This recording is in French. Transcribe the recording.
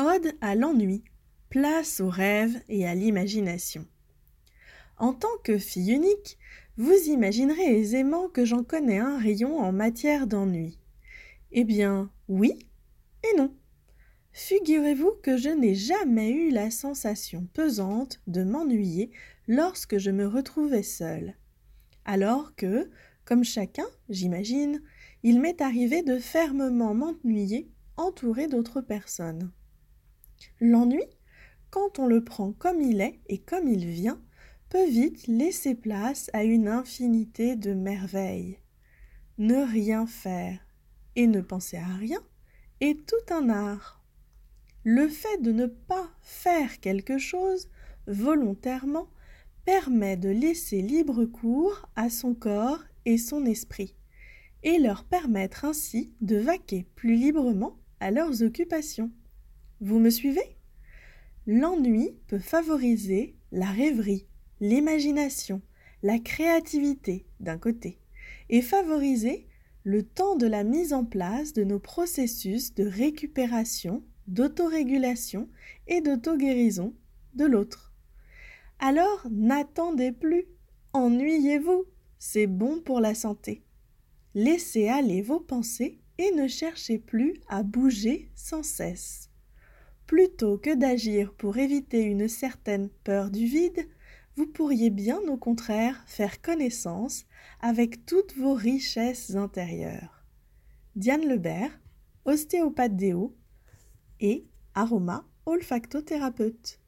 Ode à l'ennui, place au rêve et à l'imagination. En tant que fille unique, vous imaginerez aisément que j'en connais un rayon en matière d'ennui. Eh bien, oui et non. Figurez-vous que je n'ai jamais eu la sensation pesante de m'ennuyer lorsque je me retrouvais seule. Alors que, comme chacun, j'imagine, il m'est arrivé de fermement m'ennuyer entouré d'autres personnes. L'ennui, quand on le prend comme il est et comme il vient, peut vite laisser place à une infinité de merveilles. Ne rien faire et ne penser à rien est tout un art. Le fait de ne pas faire quelque chose volontairement permet de laisser libre cours à son corps et son esprit, et leur permettre ainsi de vaquer plus librement à leurs occupations. Vous me suivez? L'ennui peut favoriser la rêverie, l'imagination, la créativité d'un côté, et favoriser le temps de la mise en place de nos processus de récupération, d'autorégulation et d'auto-guérison de l'autre. Alors n'attendez plus, ennuyez-vous, c'est bon pour la santé. Laissez aller vos pensées et ne cherchez plus à bouger sans cesse. Plutôt que d'agir pour éviter une certaine peur du vide, vous pourriez bien au contraire faire connaissance avec toutes vos richesses intérieures. Diane Lebert, ostéopathe déo et aroma olfactothérapeute.